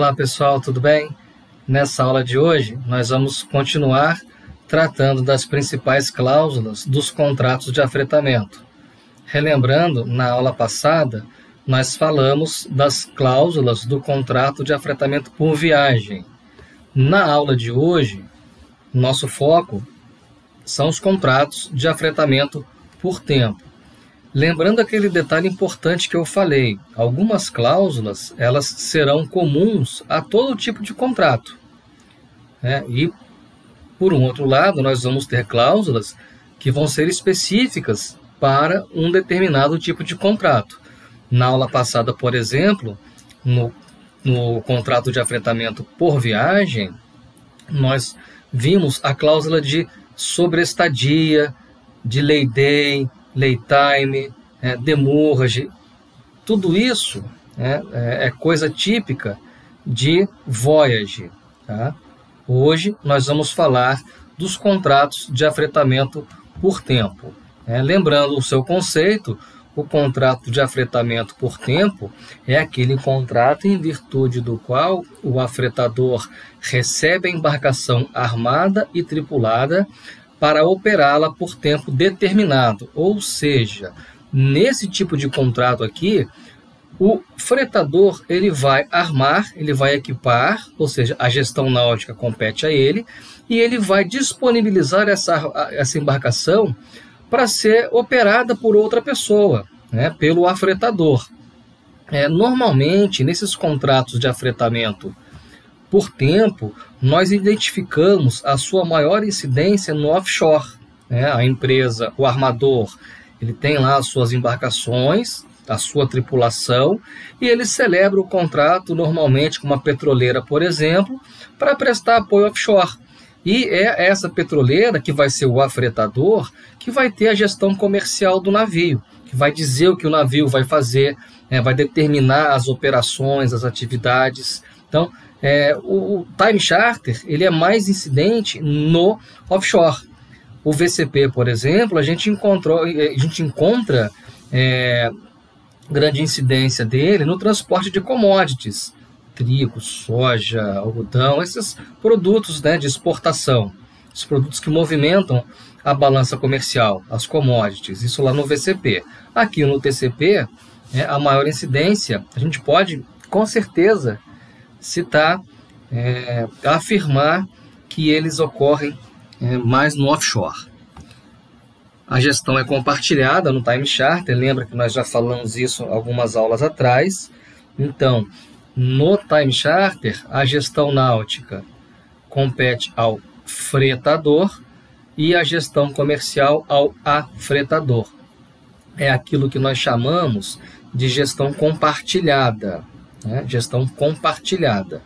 Olá pessoal, tudo bem? Nessa aula de hoje, nós vamos continuar tratando das principais cláusulas dos contratos de afretamento. Relembrando, na aula passada, nós falamos das cláusulas do contrato de afretamento por viagem. Na aula de hoje, nosso foco são os contratos de afretamento por tempo. Lembrando aquele detalhe importante que eu falei, algumas cláusulas elas serão comuns a todo tipo de contrato. Né? E, por um outro lado, nós vamos ter cláusulas que vão ser específicas para um determinado tipo de contrato. Na aula passada, por exemplo, no, no contrato de afretamento por viagem, nós vimos a cláusula de sobreestadia, de lay day, laytime, é, demurrage, tudo isso é, é, é, coisa típica de voyage. Tá? Hoje nós vamos falar dos contratos de afretamento por tempo. É, lembrando o seu conceito, o contrato de afretamento por tempo é aquele contrato em virtude do qual o afretador recebe a embarcação armada e tripulada para operá-la por tempo determinado. Ou seja, nesse tipo de contrato aqui, o fretador ele vai armar, ele vai equipar, ou seja, a gestão náutica compete a ele, e ele vai disponibilizar essa, essa embarcação para ser operada por outra pessoa, né, pelo afretador. É, normalmente, nesses contratos de afretamento por tempo, nós identificamos a sua maior incidência no offshore. Né? A empresa, o armador, ele tem lá as suas embarcações, a sua tripulação, e ele celebra o contrato normalmente com uma petroleira, por exemplo, para prestar apoio offshore. E é essa petroleira, que vai ser o afretador, que vai ter a gestão comercial do navio, que vai dizer o que o navio vai fazer, né, vai determinar as operações, as atividades. Então, é, o, time charter ele é mais incidente no offshore. O VCP, por exemplo, a gente encontrou, a gente encontra é, grande incidência dele no transporte de commodities, trigo, soja, algodão, esses produtos né, de exportação, os produtos que movimentam a balança comercial, as commodities, isso lá no VCP. Aqui no TCP, é, a maior incidência, a gente pode com certeza citar, é, afirmar que eles ocorrem é, mais no offshore. A gestão é compartilhada no time charter, lembra que nós já falamos isso algumas aulas atrás. Então, no time charter, a gestão náutica compete ao fretador e a gestão comercial ao afretador. É aquilo que nós chamamos de gestão compartilhada né? gestão compartilhada.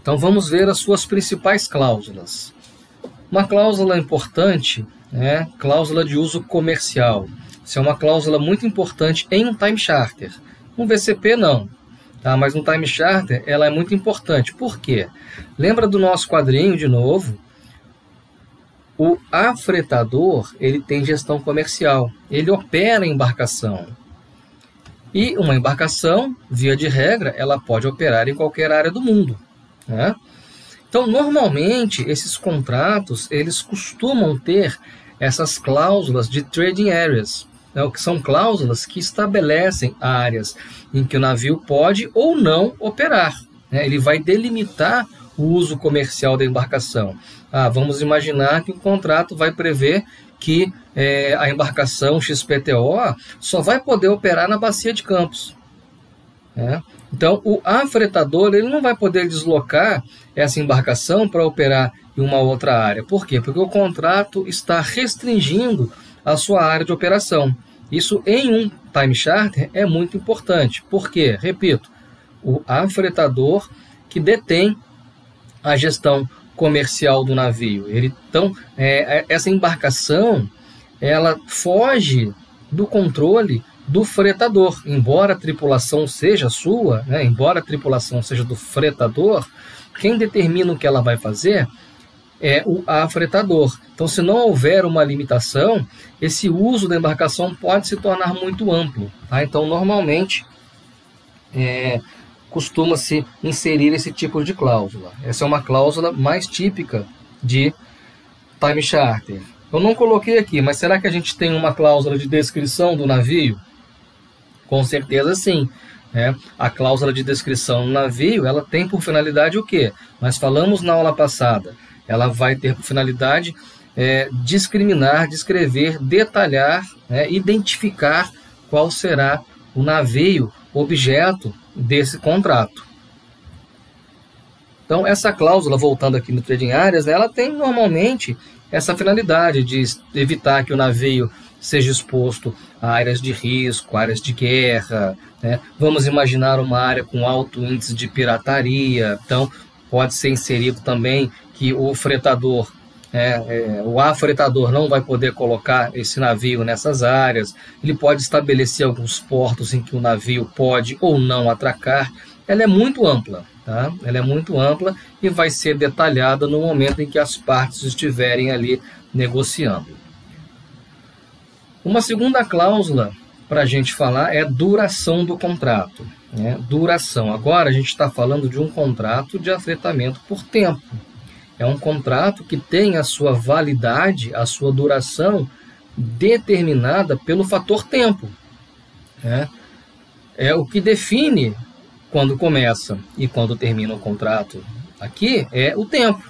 Então vamos ver as suas principais cláusulas. Uma cláusula importante é cláusula de uso comercial. Isso é uma cláusula muito importante em um time charter. Um VCP não, tá? mas no time charter ela é muito importante. Por quê? Lembra do nosso quadrinho de novo? O afretador ele tem gestão comercial, ele opera a embarcação. E uma embarcação, via de regra, ela pode operar em qualquer área do mundo. Né? Então, normalmente, esses contratos, eles costumam ter essas cláusulas de trading areas, né? que são cláusulas que estabelecem áreas em que o navio pode ou não operar. Né? Ele vai delimitar o uso comercial da embarcação. Ah, vamos imaginar que o contrato vai prever que é, a embarcação XPTO só vai poder operar na bacia de Campos. Né? Então, o afretador ele não vai poder deslocar essa embarcação para operar em uma outra área. Por quê? Porque o contrato está restringindo a sua área de operação. Isso em um time charter é muito importante. Por quê? Repito, o afretador que detém a gestão comercial do navio. Ele, então, é, é, essa embarcação ela foge do controle do fretador. Embora a tripulação seja sua, né, embora a tripulação seja do fretador, quem determina o que ela vai fazer é o afretador. Então, se não houver uma limitação, esse uso da embarcação pode se tornar muito amplo. Tá? Então, normalmente, é, costuma-se inserir esse tipo de cláusula. Essa é uma cláusula mais típica de time charter. Eu não coloquei aqui, mas será que a gente tem uma cláusula de descrição do navio? Com certeza sim. Né? A cláusula de descrição do navio, ela tem por finalidade o quê? Nós falamos na aula passada. Ela vai ter por finalidade é, discriminar, descrever, detalhar, né, identificar qual será o navio objeto desse contrato. Então, essa cláusula, voltando aqui no Trading Áreas, ela tem normalmente essa finalidade de evitar que o navio seja exposto a áreas de risco, áreas de guerra. Né? Vamos imaginar uma área com alto índice de pirataria. Então, pode ser inserido também que o fretador, é, é, o afretador não vai poder colocar esse navio nessas áreas. Ele pode estabelecer alguns portos em que o navio pode ou não atracar. Ela é muito ampla. Tá? Ela é muito ampla e vai ser detalhada no momento em que as partes estiverem ali negociando. Uma segunda cláusula para a gente falar é duração do contrato. Né? Duração. Agora a gente está falando de um contrato de afetamento por tempo. É um contrato que tem a sua validade, a sua duração determinada pelo fator tempo. Né? É o que define quando começa e quando termina o contrato. Aqui é o tempo.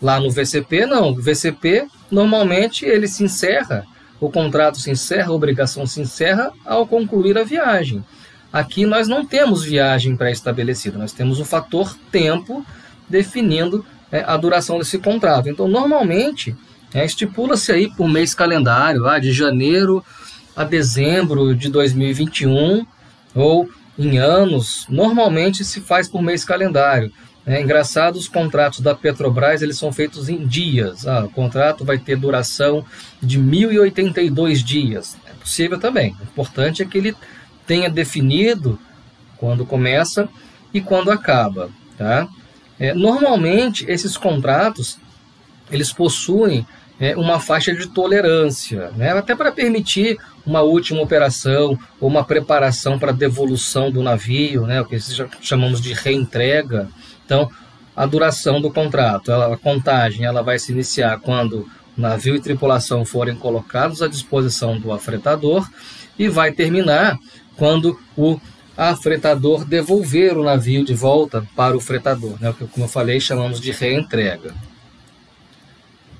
Lá no VCP, não. O VCP, normalmente, ele se encerra o contrato se encerra, a obrigação se encerra ao concluir a viagem. Aqui nós não temos viagem pré-estabelecida, nós temos o fator tempo definindo é, a duração desse contrato. Então, normalmente, é, estipula-se aí por mês calendário, ah, de janeiro a dezembro de 2021, ou em anos, normalmente se faz por mês calendário. É engraçado, os contratos da Petrobras eles são feitos em dias. Ah, o contrato vai ter duração de 1.082 dias. É possível também. O importante é que ele tenha definido quando começa e quando acaba. Tá? É, normalmente, esses contratos eles possuem é, uma faixa de tolerância, né? até para permitir uma última operação ou uma preparação para devolução do navio, né? o que chamamos de reentrega. Então, a duração do contrato, ela, a contagem, ela vai se iniciar quando navio e tripulação forem colocados à disposição do afretador e vai terminar quando o afretador devolver o navio de volta para o fretador, né? que, como eu falei, chamamos de reentrega.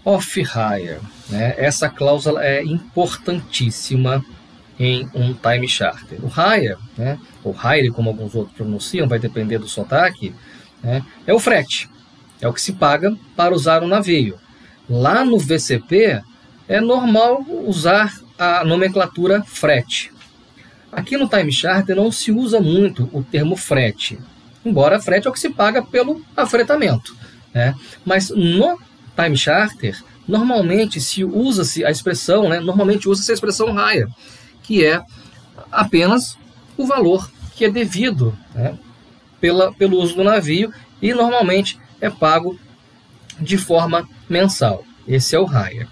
Off-hire, né? essa cláusula é importantíssima em um time charter. O hire, né? ou hire como alguns outros pronunciam, vai depender do sotaque, né, é o frete. É o que se paga para usar o navio. Lá no VCP, é normal usar a nomenclatura frete. Aqui no Time Charter não se usa muito o termo frete, embora frete é o que se paga pelo afretamento. Né? Mas no Time Charter, normalmente se usa-se a expressão, né? normalmente usa-se a expressão raia, que é apenas o valor que é devido né? pela, pelo uso do navio e normalmente é pago de forma mensal. Esse é o hire.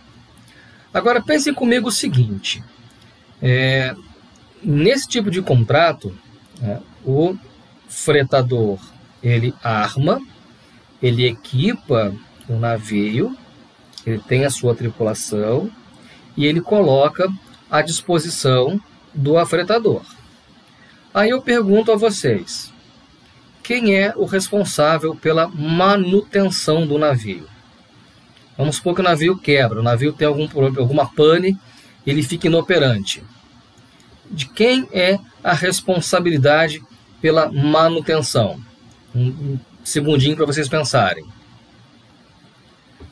Agora pensem comigo o seguinte: é, nesse tipo de contrato, é, o fretador ele arma, ele equipa o navio, ele tem a sua tripulação e ele coloca à disposição do afretador. Aí eu pergunto a vocês: quem é o responsável pela manutenção do navio. Vamos supor que o navio quebra, o navio tem algum, alguma pane, ele fica inoperante. De quem é a responsabilidade pela manutenção? Um segundinho para vocês pensarem.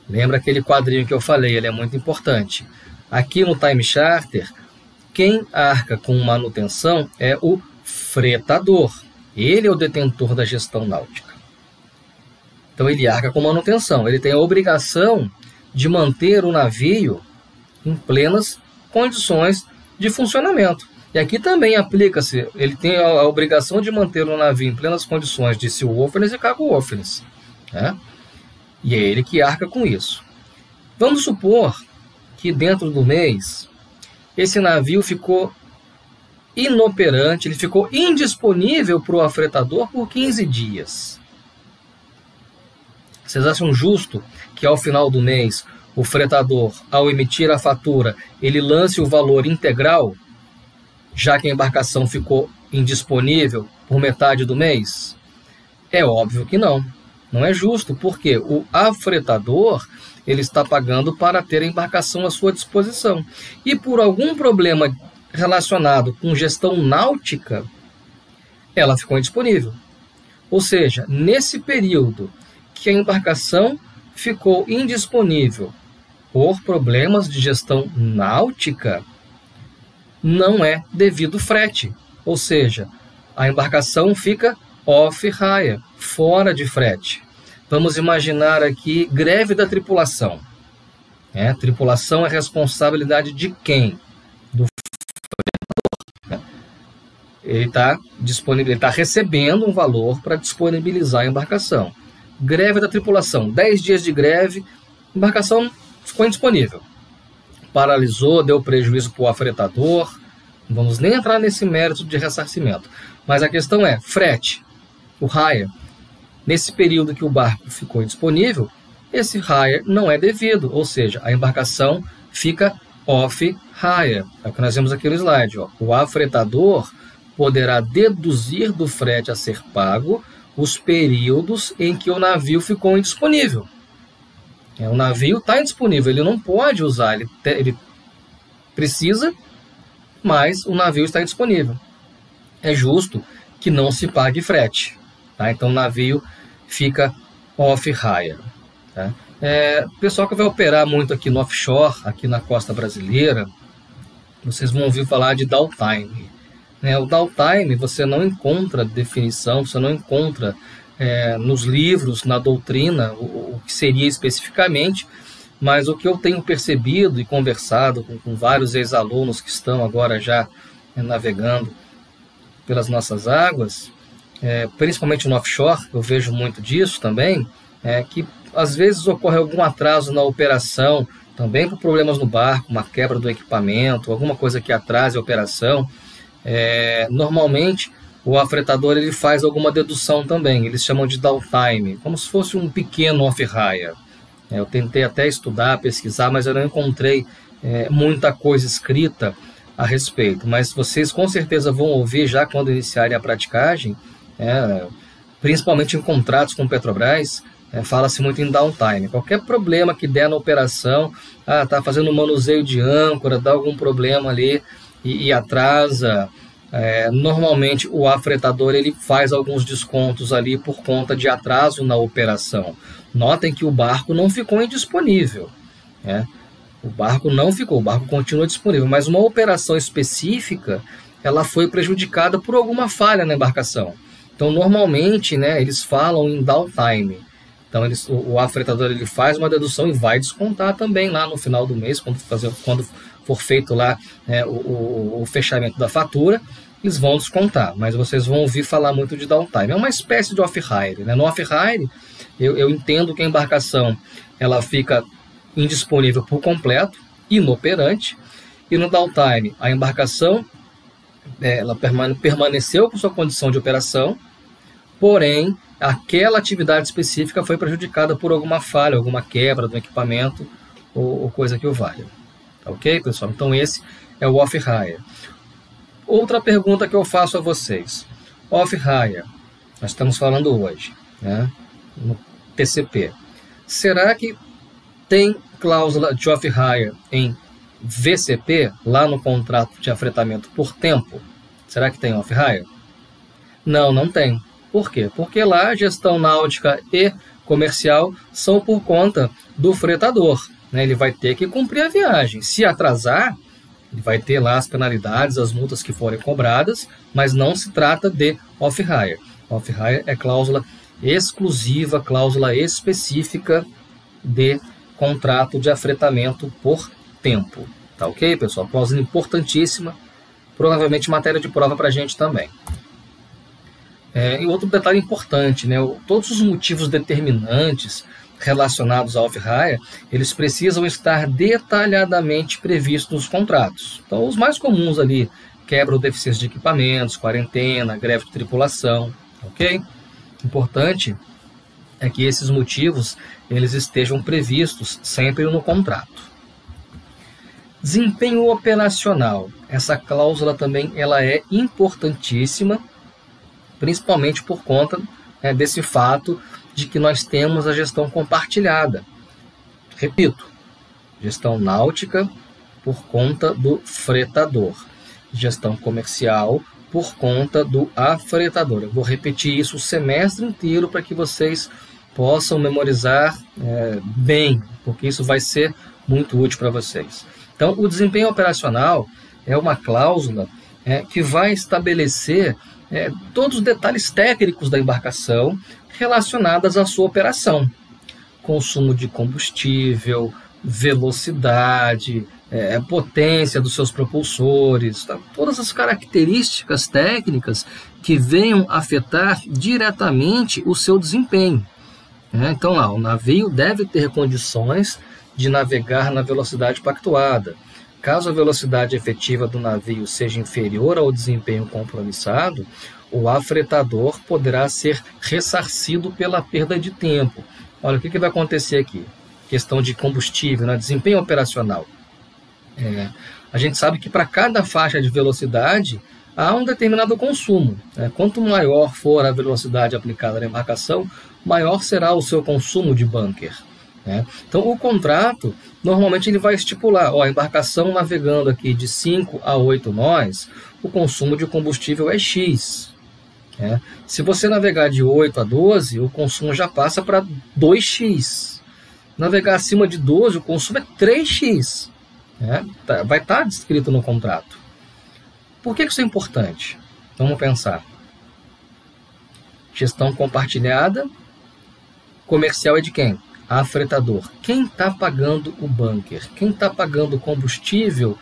Lembra aquele quadrinho que eu falei, ele é muito importante. Aqui no Time Charter, quem arca com manutenção é o fretador. Ele é o detentor da gestão náutica. Então ele arca com manutenção, ele tem a obrigação de manter o navio em plenas condições de funcionamento. E aqui também aplica-se, ele tem a obrigação de manter o navio em plenas condições de seaworthiness e cargo-worthiness. Né? E é ele que arca com isso. Vamos supor que dentro do mês esse navio ficou inoperante, ele ficou indisponível para o afretador por 15 dias. Vocês acham justo que ao final do mês o fretador, ao emitir a fatura, ele lance o valor integral, já que a embarcação ficou indisponível por metade do mês? É óbvio que não. Não é justo, porque o afretador ele está pagando para ter a embarcação à sua disposição. E por algum problema relacionado com gestão náutica, ela ficou indisponível. Ou seja, nesse período que a embarcação ficou indisponível por problemas de gestão náutica, não é devido frete. Ou seja, a embarcação fica off-hire, fora de frete. Vamos imaginar aqui greve da tripulação. É, tripulação é responsabilidade de quem? Do? Ele está disponível, está recebendo um valor para disponibilizar a embarcação. Greve da tripulação, 10 dias de greve, embarcação ficou indisponível. Paralisou, deu prejuízo para o afretador. Não vamos nem entrar nesse mérito de ressarcimento. Mas a questão é: frete, o hire. Nesse período que o barco ficou indisponível, esse hire não é devido, ou seja, a embarcação fica off-hire. É o que nós vemos aqui no slide. Ó. O afretador poderá deduzir do frete a ser pago os períodos em que o navio ficou indisponível. É, o navio está indisponível, ele não pode usar, ele, te, ele precisa, mas o navio está indisponível. É justo que não se pague frete. Tá? Então o navio fica off-hire. Tá? É, pessoal que vai operar muito aqui no offshore, aqui na costa brasileira, vocês vão ouvir falar de downtime. Né? O downtime você não encontra definição, você não encontra é, nos livros, na doutrina, o, o, que seria especificamente, mas o que eu tenho percebido e conversado com, com vários ex-alunos que estão agora já é, navegando pelas nossas águas, é, principalmente no offshore, eu vejo muito disso também, é que às vezes ocorre algum atraso na operação, também por problemas no barco, uma quebra do equipamento, alguma coisa que atrase a operação. É, normalmente o afretador ele faz alguma dedução também, eles chamam de downtime, como se fosse um pequeno off-hire. É, eu tentei até estudar, pesquisar, mas eu não encontrei é, muita coisa escrita a respeito. Mas vocês com certeza vão ouvir já quando iniciarem a praticagem, é, principalmente em contratos com Petrobras, é, fala-se muito em downtime. Qualquer problema que der na operação, ah, tá fazendo manuseio de âncora, dá algum problema ali e, e atrasa é, normalmente o afretador ele faz alguns descontos ali por conta de atraso na operação. Notem que o barco não ficou indisponível. Né? O barco não ficou, o barco continua disponível, mas uma operação específica ela foi prejudicada por alguma falha na embarcação. Então, normalmente, né, eles falam em downtime. Então, eles, o, o afretador ele faz uma dedução e vai descontar também lá no final do mês, quando, fazer, quando for feito lá né, o, o, o, fechamento da fatura, eles vão descontar, mas vocês vão ouvir falar muito de downtime. É uma espécie de off-hire. Né? No off-hire, eu, eu entendo que a embarcação ela fica indisponível por completo, inoperante, e no downtime, a embarcação é, ela permane permaneceu com sua condição de operação, porém, aquela atividade específica foi prejudicada por alguma falha, alguma quebra do equipamento ou, ou coisa que o valha. Ok, pessoal? Então esse é o off-hire. Outra pergunta que eu faço a vocês. Off-hire, nós estamos falando hoje, né, no TCP. Será que tem cláusula de off-hire em VCP, lá no contrato de afretamento por tempo? Será que tem off-hire? Não, não tem. Por quê? Porque lá a gestão náutica e comercial são por conta do fretador. Né? Ele vai ter que cumprir a viagem. Se atrasar, ele vai ter lá as penalidades, as multas que forem cobradas, mas não se trata de off-hire. Off-hire é cláusula exclusiva, cláusula específica de contrato de afretamento por tempo. Tá ok, pessoal? Cláusula importantíssima, provavelmente matéria de prova para a gente também. É, e outro detalhe importante, né? Todos os motivos determinantes relacionados ao off-hire, eles precisam estar detalhadamente previstos nos contratos. Então, os mais comuns ali, quebra ou deficiência de equipamentos, quarentena, greve de tripulação, ok? Importante é que esses motivos eles estejam previstos sempre no contrato. Desempenho operacional. Essa cláusula também ela é importantíssima, principalmente por conta né, desse fato de que nós temos a gestão compartilhada. Repito, gestão náutica por conta do fretador, gestão comercial por conta do afretador. Eu vou repetir isso o semestre inteiro para que vocês possam memorizar é, bem, porque isso vai ser muito útil para vocês. Então, o desempenho operacional é uma cláusula é, que vai estabelecer é, todos os detalhes técnicos da embarcação relacionadas à sua operação. Consumo de combustível, velocidade, é, potência dos seus propulsores, tá? todas as características técnicas que venham afetar diretamente o seu desempenho. É, então, lá, o navio deve ter condições de navegar na velocidade pactuada. Caso a velocidade efetiva do navio seja inferior ao desempenho compromissado, o afretador poderá ser ressarcido pela perda de tempo. Olha, o que, que vai acontecer aqui? Questão de combustível, né? desempenho operacional. É, a gente sabe que para cada faixa de velocidade há um determinado consumo. Né? Quanto maior for a velocidade aplicada na embarcação, maior será o seu consumo de bunker. Né? Então, o contrato, normalmente ele vai estipular, ó, a embarcação navegando aqui de 5 a 8 nós, o consumo de combustível é X. Né? Se você navegar de 8 a 12, o consumo já passa para 2x. Navegar acima de 12, o consumo é 3x. Né? Tá, vai estar tá descrito no contrato. Por que isso é importante? Vamos pensar. Gestão compartilhada, comercial é de quem? afretador. Quem está pagando o bunker? Quem está pagando o combustível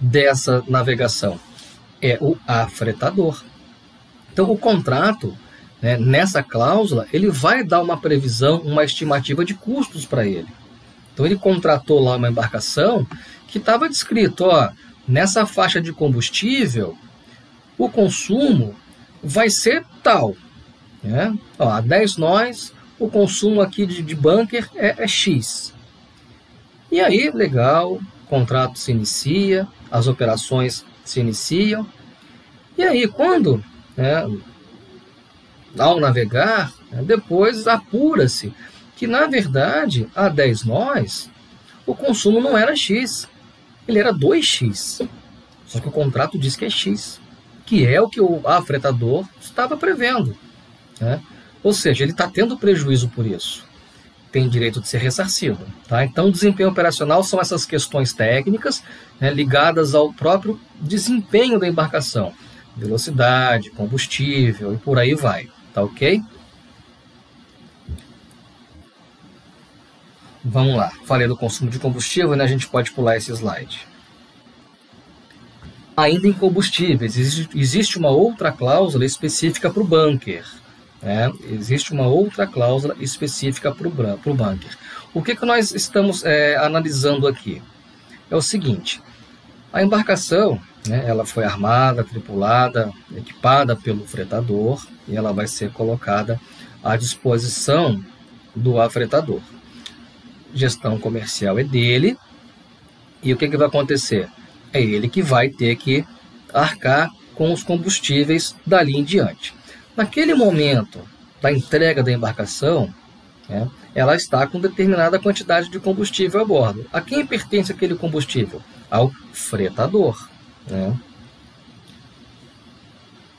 dessa navegação? É o afretador. Então, o contrato, né, nessa cláusula, ele vai dar uma previsão, uma estimativa de custos para ele. Então, ele contratou lá uma embarcação que estava descrito, ó, nessa faixa de combustível, o consumo vai ser tal. Né? Ó, a 10 nós, o consumo aqui de, de bunker é, é X. E aí, legal, o contrato se inicia, as operações se iniciam. E aí, quando, né, ao navegar, né, depois apura-se que, na verdade, a 10 nós, o consumo não era X, ele era 2X. Só que o contrato diz que é X, que é o que o afretador estava prevendo. Né? Ou seja, ele está tendo prejuízo por isso. Tem direito de ser ressarcido. Tá? Então, desempenho operacional são essas questões técnicas né, ligadas ao próprio desempenho da embarcação. Velocidade, combustível e por aí vai. Tá ok? Vamos lá. Falei do consumo de combustível, né? a gente pode pular esse slide. Ainda em combustíveis, existe uma outra cláusula específica para o bunker. É, existe uma outra cláusula específica para o bunker. O que, que nós estamos é, analisando aqui? É o seguinte, a embarcação né, ela foi armada, tripulada, equipada pelo fretador e ela vai ser colocada à disposição do afretador. Gestão comercial é dele e o que, que vai acontecer? É ele que vai ter que arcar com os combustíveis dali em diante. Naquele momento da entrega da embarcação, né, ela está com determinada quantidade de combustível a bordo. A quem pertence aquele combustível? Ao fretador. Né?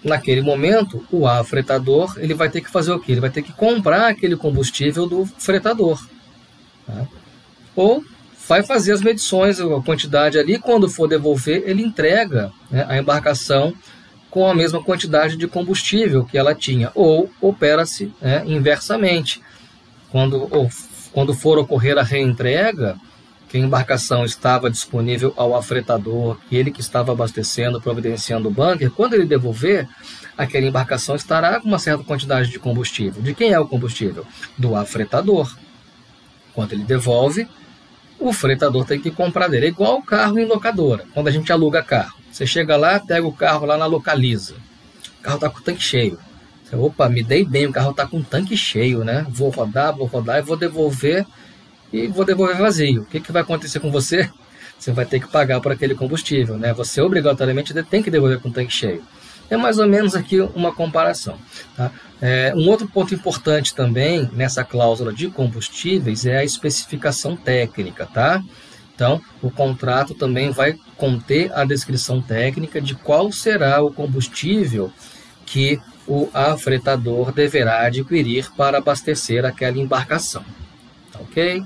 Naquele momento, o afretador ele vai ter que fazer o quê? Ele vai ter que comprar aquele combustível do fretador. Né? Ou vai fazer as medições, a quantidade ali, quando for devolver, ele entrega né, a embarcação com a mesma quantidade de combustível que ela tinha, ou opera-se né, inversamente. Quando, ou, quando for ocorrer a reentrega, que a embarcação estava disponível ao afretador, ele que estava abastecendo, providenciando o bunker, quando ele devolver, aquela embarcação estará com uma certa quantidade de combustível. De quem é o combustível? Do afretador. Quando ele devolve, o fretador tem que comprar dele. É igual o carro em locadora, quando a gente aluga carro. Você chega lá, pega o carro lá na localiza. O carro está com o tanque cheio. Você, opa, me dei bem, o carro está com o tanque cheio, né? Vou rodar, vou rodar e vou devolver e vou devolver vazio. O que, que vai acontecer com você? Você vai ter que pagar por aquele combustível, né? Você obrigatoriamente tem que devolver com o tanque cheio. É mais ou menos aqui uma comparação. Tá? É, um outro ponto importante também nessa cláusula de combustíveis é a especificação técnica, tá? Então, o contrato também vai conter a descrição técnica de qual será o combustível que o afretador deverá adquirir para abastecer aquela embarcação. Tá ok?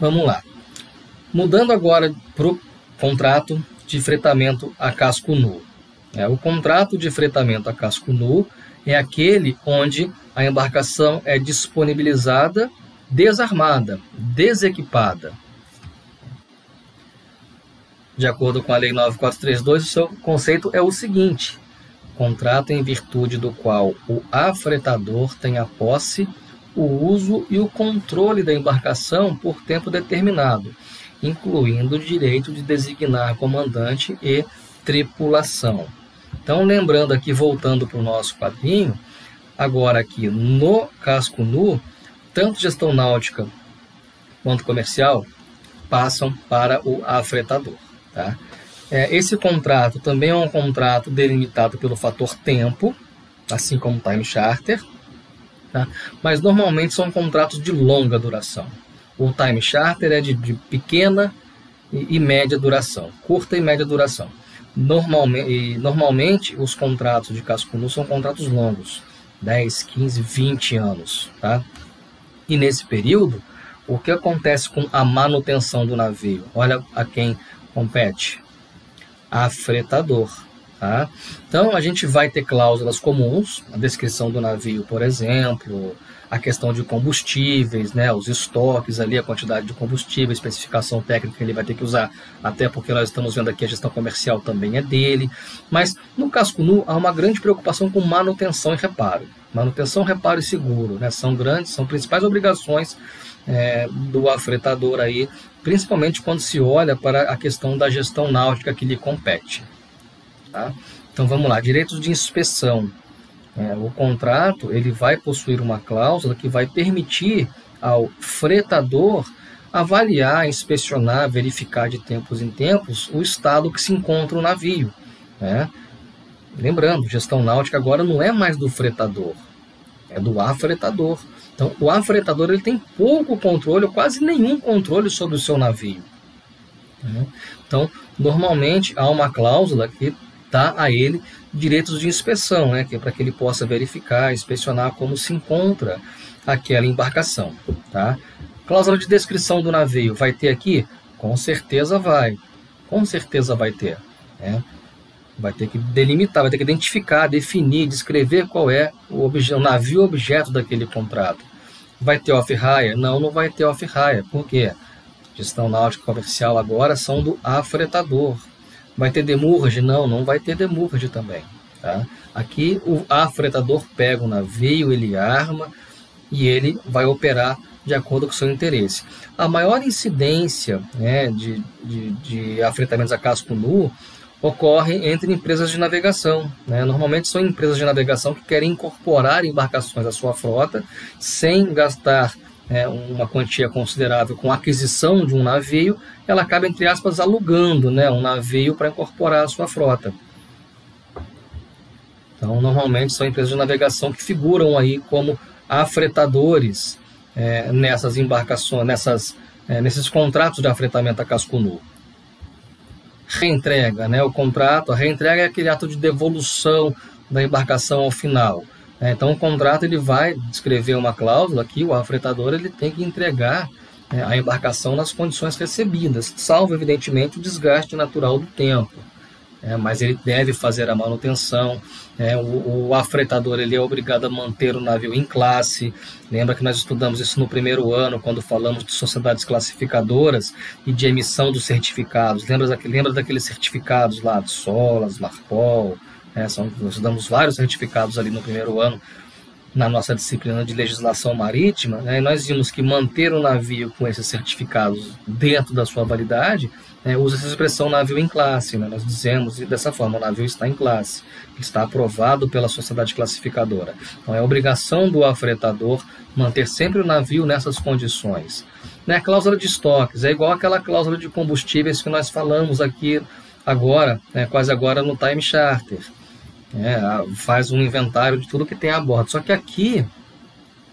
Vamos lá. Mudando agora para o contrato de fretamento a casco nu. É, o contrato de fretamento a casco nu é aquele onde a embarcação é disponibilizada desarmada, desequipada. De acordo com a Lei 9432, o seu conceito é o seguinte: contrato em virtude do qual o afretador tem a posse o uso e o controle da embarcação por tempo determinado, incluindo o direito de designar comandante e tripulação. Então, lembrando aqui, voltando para o nosso quadrinho, agora aqui no casco nu, tanto gestão náutica quanto comercial passam para o afretador. Tá? É, esse contrato também é um contrato delimitado pelo fator tempo, assim como time charter, Tá? Mas normalmente são contratos de longa duração. O time charter é de, de pequena e, e, média duração, curta e média duração. Normalmente, normalmente os contratos de casco são contratos longos, 10, 15, 20 anos. Tá? E nesse período, o que acontece com a manutenção do navio? Olha a quem compete. Afretador. Tá? Então, a gente vai ter cláusulas comuns, a descrição do navio, por exemplo, a questão de combustíveis, né, os estoques ali, a quantidade de combustível, a especificação técnica que ele vai ter que usar, até porque nós estamos vendo aqui a gestão comercial também é dele. Mas no casco nu há uma grande preocupação com manutenção e reparo. Manutenção, reparo e seguro, né, são grandes, são principais obrigações é, do afretador aí, principalmente quando se olha para a questão da gestão náutica que lhe compete. Tá? Então vamos lá, direitos de inspeção. É, o contrato ele vai possuir uma cláusula que vai permitir ao fretador avaliar, inspecionar, verificar de tempos em tempos o estado que se encontra o navio. Né? Lembrando, gestão náutica agora não é mais do fretador, é do afretador. Então, o afretador ele tem pouco controle, ou quase nenhum controle sobre o seu navio. Né? Então, normalmente há uma cláusula que dá a ele direitos de inspeção, né, que é para que ele possa verificar, inspecionar como se encontra aquela embarcação. Tá? Cláusula de descrição do navio, vai ter aqui? Com certeza vai. Com certeza vai ter. Né? Vai ter que delimitar, vai ter que identificar, definir, descrever qual é o, obje o navio objeto daquele contrato. Vai ter off-hire? Não, não vai ter off-hire. Por quê? Gestão náutica comercial agora são do afretador. Vai ter demurge? Não, não vai ter demurge também. Tá? Aqui o afretador pega o navio, ele arma e ele vai operar de acordo com o seu interesse. A maior incidência né, de, de, de afretamentos a casco nu ocorre entre empresas de navegação. Né? Normalmente são empresas de navegação que querem incorporar embarcações à sua frota sem gastar é, uma quantia considerável com aquisição de um navio, ela acaba, entre aspas, alugando né, um navio para incorporar a sua frota. Então, normalmente são empresas de navegação que figuram aí como afretadores é, nessas embarcações, nessas, é, nesses contratos de afretamento a casco nu. Reentrega, né? O contrato, a reentrega é aquele ato de devolução da embarcação ao final. É, então o contrato ele vai descrever uma cláusula que o afretador ele tem que entregar é, a embarcação nas condições recebidas, salvo evidentemente o desgaste natural do tempo. É, mas ele deve fazer a manutenção. É, o, o, afretador ele é obrigado a manter o navio em classe. Lembra que nós estudamos isso no primeiro ano, quando falamos de sociedades classificadoras e de emissão dos certificados. Lembra, lembra daqueles certificados lá de Solas, Marpol, É, são, nós damos vários certificados ali no primeiro ano na nossa disciplina de legislação marítima, né, nós vimos que manter o navio com esses certificados dentro da sua validade é, usa essa expressão navio em classe. Né? Nós dizemos dessa forma: o navio está em classe, está aprovado pela sociedade classificadora. Então é obrigação do afretador manter sempre o navio nessas condições. Né? A cláusula de estoques é igual aquela cláusula de combustíveis que nós falamos aqui agora, né, quase agora no time charter. É, faz um inventário de tudo que tem a bordo. Só que aqui,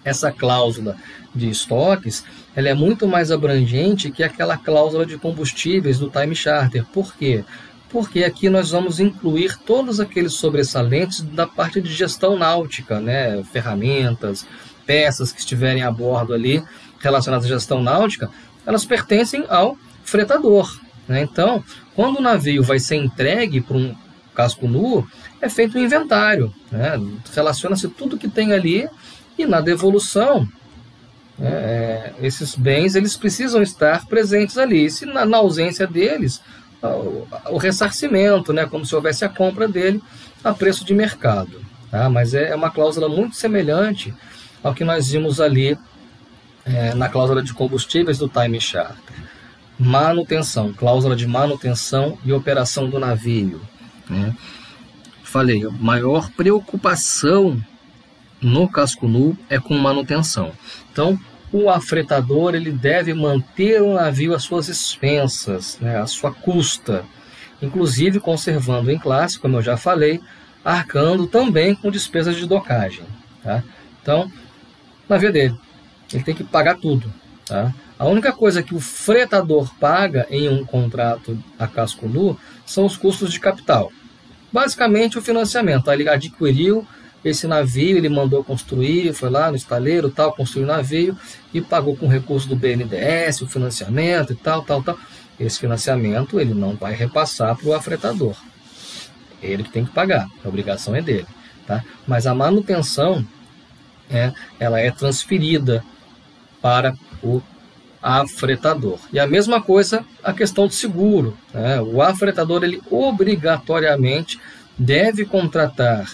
essa cláusula de estoques, ela é muito mais abrangente que aquela cláusula de combustíveis do time charter. Por quê? Porque aqui nós vamos incluir todos aqueles sobressalentes da parte de gestão náutica, né? ferramentas, peças que estiverem a bordo ali relacionadas à gestão náutica, elas pertencem ao fretador. Né? Então, quando o navio vai ser entregue para um casco nu, é feito um inventário. Né? Relaciona-se tudo que tem ali e na devolução é, é, esses bens eles precisam estar presentes ali. Se na, na ausência deles, o, o, ressarcimento, né, como se houvesse a compra dele a preço de mercado. Tá? Mas é, é uma cláusula muito semelhante ao que nós vimos ali é, na cláusula de combustíveis do time charter. Manutenção, cláusula de manutenção e operação do navio. Né? Falei, a maior preocupação no casco nu é com manutenção. Então, o afretador ele deve manter o navio às suas expensas, né, à sua custa, inclusive conservando em classe, como eu já falei, arcando também com despesas de docagem. Tá? Então, navio dele, ele tem que pagar tudo. Tá? A única coisa que o fretador paga em um contrato a casco nu são os custos de capital. Basicamente, o financiamento. Ele adquiriu esse navio ele mandou construir, foi lá no estaleiro, tal, construiu o navio e pagou com recurso do BNDES, o financiamento e tal, tal, tal. Esse financiamento ele não vai repassar para o afretador. Ele que tem que pagar, a obrigação é dele. Tá? Mas a manutenção é, ela é transferida para o afretador. E a mesma coisa a questão do seguro. Né? O afretador ele obrigatoriamente deve contratar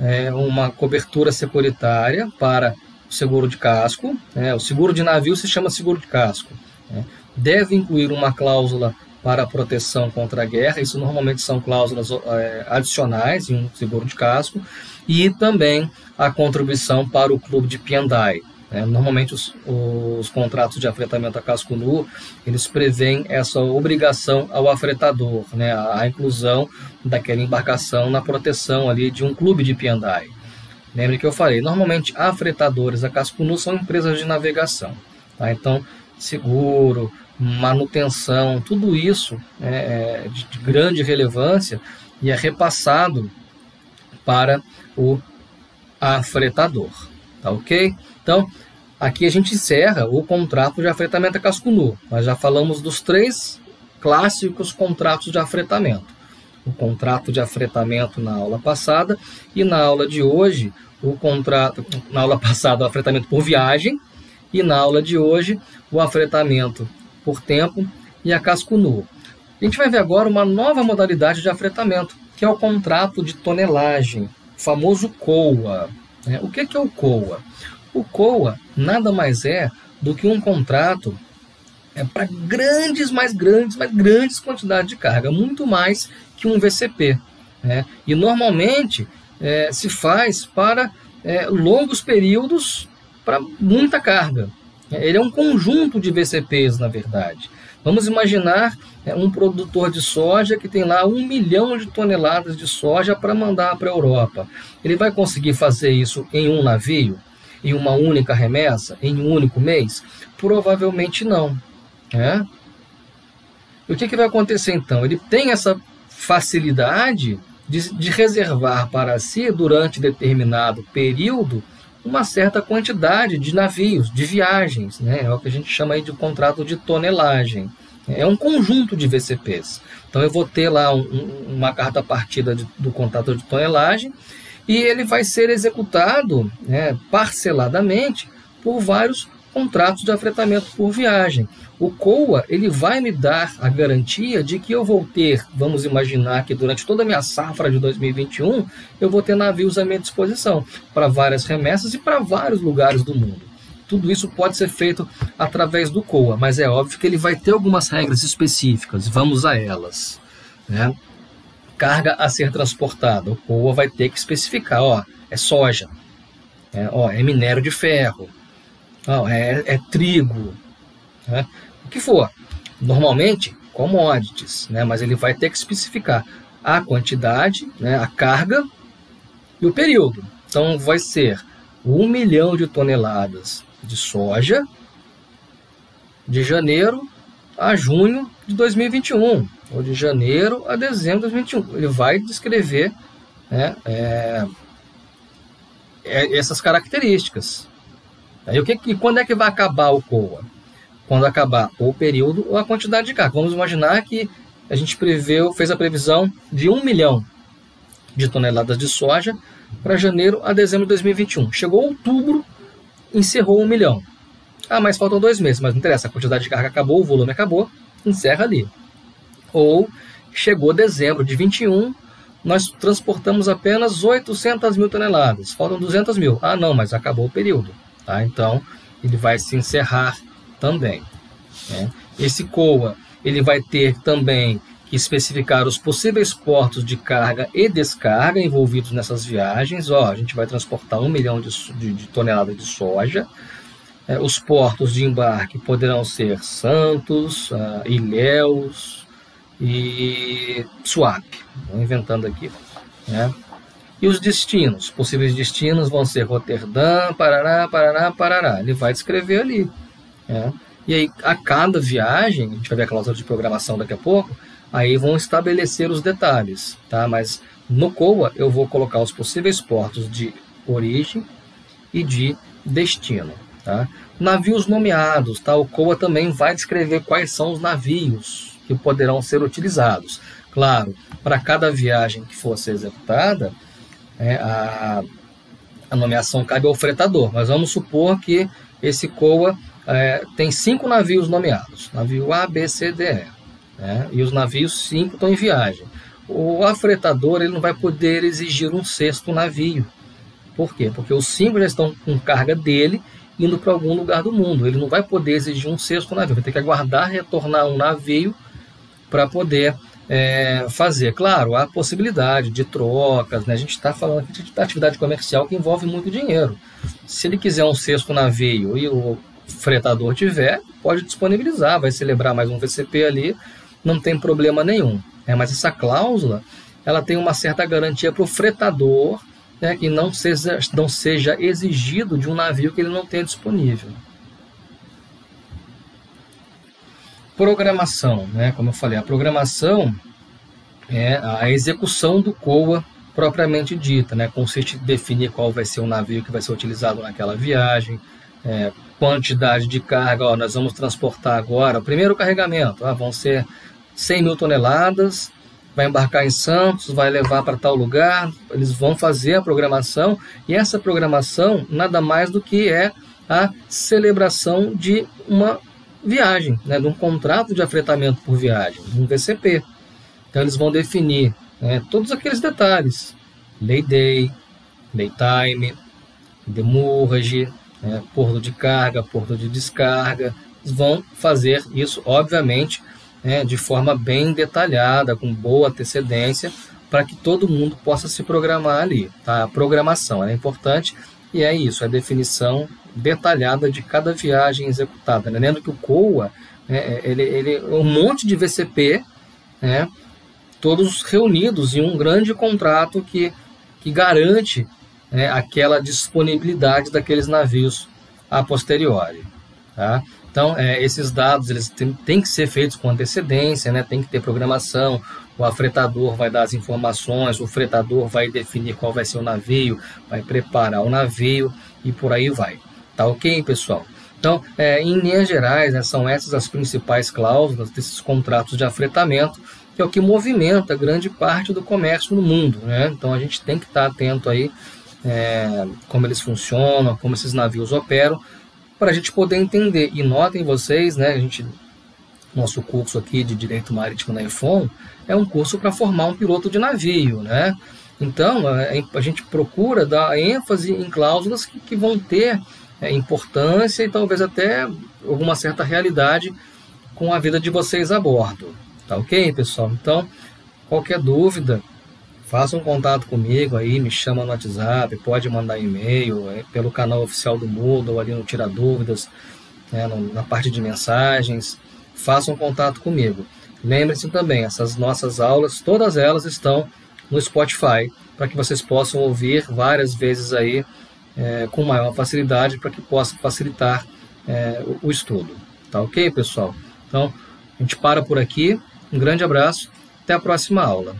é, uma cobertura securitária para o seguro de casco. Né? O seguro de navio se chama seguro de casco. Né? Deve incluir uma cláusula para proteção contra a guerra, isso normalmente são cláusulas é, adicionais em um seguro de casco, e também a contribuição para o clube de Piandai. Né? Normalmente os, os, contratos de afretamento a casco nu, eles prevêem essa obrigação ao afretador, né? a, inclusão daquela embarcação na proteção ali de um clube de piandai. Lembre que eu falei, normalmente afretadores a casco nu são empresas de navegação. Tá? Então, seguro, manutenção, tudo isso é, é de grande relevância e é repassado para o afretador. Tá ok? Então, Aqui a gente encerra o contrato de afretamento a casco nu. Nós já falamos dos três clássicos contratos de afretamento. O contrato de afretamento na aula passada e na aula de hoje, o contrato na aula passada o afretamento por viagem e na aula de hoje o afretamento por tempo e a casco nu. A gente vai ver agora uma nova modalidade de afretamento, que é o contrato de tonelagem, o famoso COA. Né? O que é o COA? O COA nada mais é do que um contrato é, para grandes, mais grandes, mais grandes quantidades de carga, muito mais que um VCP. Né? E normalmente é, se faz para é, longos períodos para muita carga. Ele é um conjunto de VCPs, na verdade. Vamos imaginar é, um produtor de soja que tem lá um milhão de toneladas de soja para mandar para a Europa. Ele vai conseguir fazer isso em um navio? Em uma única remessa, em um único mês? Provavelmente não. Né? E o que, que vai acontecer então? Ele tem essa facilidade de, de reservar para si, durante determinado período, uma certa quantidade de navios, de viagens, né? é o que a gente chama aí de contrato de tonelagem. É um conjunto de VCPs. Então eu vou ter lá um, uma carta partida de, do contrato de tonelagem e ele vai ser executado né, parceladamente por vários contratos de afretamento por viagem. O COA ele vai me dar a garantia de que eu vou ter, vamos imaginar que durante toda a minha safra de 2021, eu vou ter navios à minha disposição para várias remessas e para vários lugares do mundo. Tudo isso pode ser feito através do COA, mas é óbvio que ele vai ter algumas regras específicas, vamos a elas. Né? Carga a ser transportada, o COA vai ter que especificar, ó, é soja, é, ó, é minério de ferro, ó, é, é trigo, né? o que for. Normalmente, commodities, né? mas ele vai ter que especificar a quantidade, né? a carga e o período. Então, vai ser 1 milhão de toneladas de soja de janeiro a junho de 2021, ou de janeiro a dezembro de 2021. Ele vai descrever né, é, é, essas características. Aí, o que, e quando é que vai acabar o COA? Quando acabar o período ou a quantidade de carga. Vamos imaginar que a gente preveu, fez a previsão de 1 milhão de toneladas de soja para janeiro a dezembro de 2021. Chegou outubro, encerrou 1 milhão. Ah, mas faltam dois meses, mas não interessa, a quantidade de carga acabou, o volume acabou, encerra ali. Ou chegou dezembro de 21, nós transportamos apenas 800 mil toneladas, faltam 200 mil. Ah, não, mas acabou o período. Tá? Então, ele vai se encerrar também. Né? Esse COA ele vai ter também que especificar os possíveis portos de carga e descarga envolvidos nessas viagens. Ó, a gente vai transportar um milhão de, de, de toneladas de soja. É, os portos de embarque poderão ser Santos, uh, Ilhéus, e swap, inventando aqui. Né? E os destinos, possíveis destinos vão ser Roterdã, Parará, Parará, Parará. Ele vai descrever ali. Né? E aí, a cada viagem, a gente vai ver a cláusula de programação daqui a pouco, aí vão estabelecer os detalhes, tá? Mas no COA eu vou colocar os possíveis portos de origem e de destino, tá? Navios nomeados, tá? O COA também vai descrever quais são os navios, que poderão ser utilizados. Claro, para cada viagem que fosse executada, é, a, a, nomeação cabe ao fretador, mas vamos supor que esse COA é, tem cinco navios nomeados, navio A, B, C, D, E, né? e os navios cinco estão em viagem. O afretador ele não vai poder exigir um sexto navio. Por quê? Porque os cinco já estão com carga dele indo para algum lugar do mundo. Ele não vai poder exigir um sexto navio, vai ter que aguardar retornar um navio para poder é, fazer. Claro, há possibilidade de trocas, né? a gente está falando aqui de atividade comercial que envolve muito dinheiro. Se ele quiser um sexto navio e o fretador tiver, pode disponibilizar, vai celebrar mais um VCP ali, não tem problema nenhum. É, mas essa cláusula ela tem uma certa garantia para o fretador né, que não seja, não seja exigido de um navio que ele não tenha disponível. Programação, né? Como eu falei, a programação é a execução do COA propriamente dita, né? Consiste em definir qual vai ser o navio que vai ser utilizado naquela viagem, é, quantidade de carga, ó, nós vamos transportar agora, o primeiro carregamento, ah, vão ser 100 mil toneladas, vai embarcar em Santos, vai levar para tal lugar, eles vão fazer a programação, e essa programação nada mais do que é a celebração de uma viagem, né, de um contrato de afretamento por viagem, um VCP. Então eles vão definir né, todos aqueles detalhes, lay day, lay time, demurrage, né, porto de carga, porto de descarga, eles vão fazer isso, obviamente, né, de forma bem detalhada, com boa antecedência, para que todo mundo possa se programar ali. Tá? A programação é importante e é isso, é a definição detalhada de cada viagem executada. Né? Lembrando que o COA, né, ele, ele é um monte de VCP, né, todos reunidos em um grande contrato que, que garante né, aquela disponibilidade daqueles navios a posteriori. Tá? Então, é, esses dados eles têm, que ser feitos com antecedência, né? tem que ter programação, o afretador vai dar as informações, o fretador vai definir qual vai ser o navio, vai preparar o navio e por aí vai. Tá ok, pessoal? Então, é, em linhas gerais, né, são essas as principais cláusulas desses contratos de afretamento, que é o que movimenta grande parte do comércio no mundo. Né? Então, a gente tem que estar atento aí é, como eles funcionam, como esses navios operam, para a gente poder entender. E notem vocês, né, a gente, nosso curso aqui de Direito Marítimo na EFON é um curso para formar um piloto de navio, né? Então, a gente procura dar ênfase em cláusulas que, que vão ter é, importância e talvez até alguma certa realidade com a vida de vocês a bordo. Tá ok, pessoal? Então, qualquer dúvida, faça um contato comigo aí, me chama no WhatsApp, pode mandar e-mail é, pelo canal oficial do Moodle, ali no Tira Dúvidas, né, na parte de mensagens. Faça um contato comigo. Lembre-se também, essas nossas aulas, todas elas estão no Spotify, para que vocês possam ouvir várias vezes aí é, com maior facilidade, para que possa facilitar é, o, o estudo. Tá ok, pessoal? Então, a gente para por aqui. Um grande abraço. Até a próxima aula.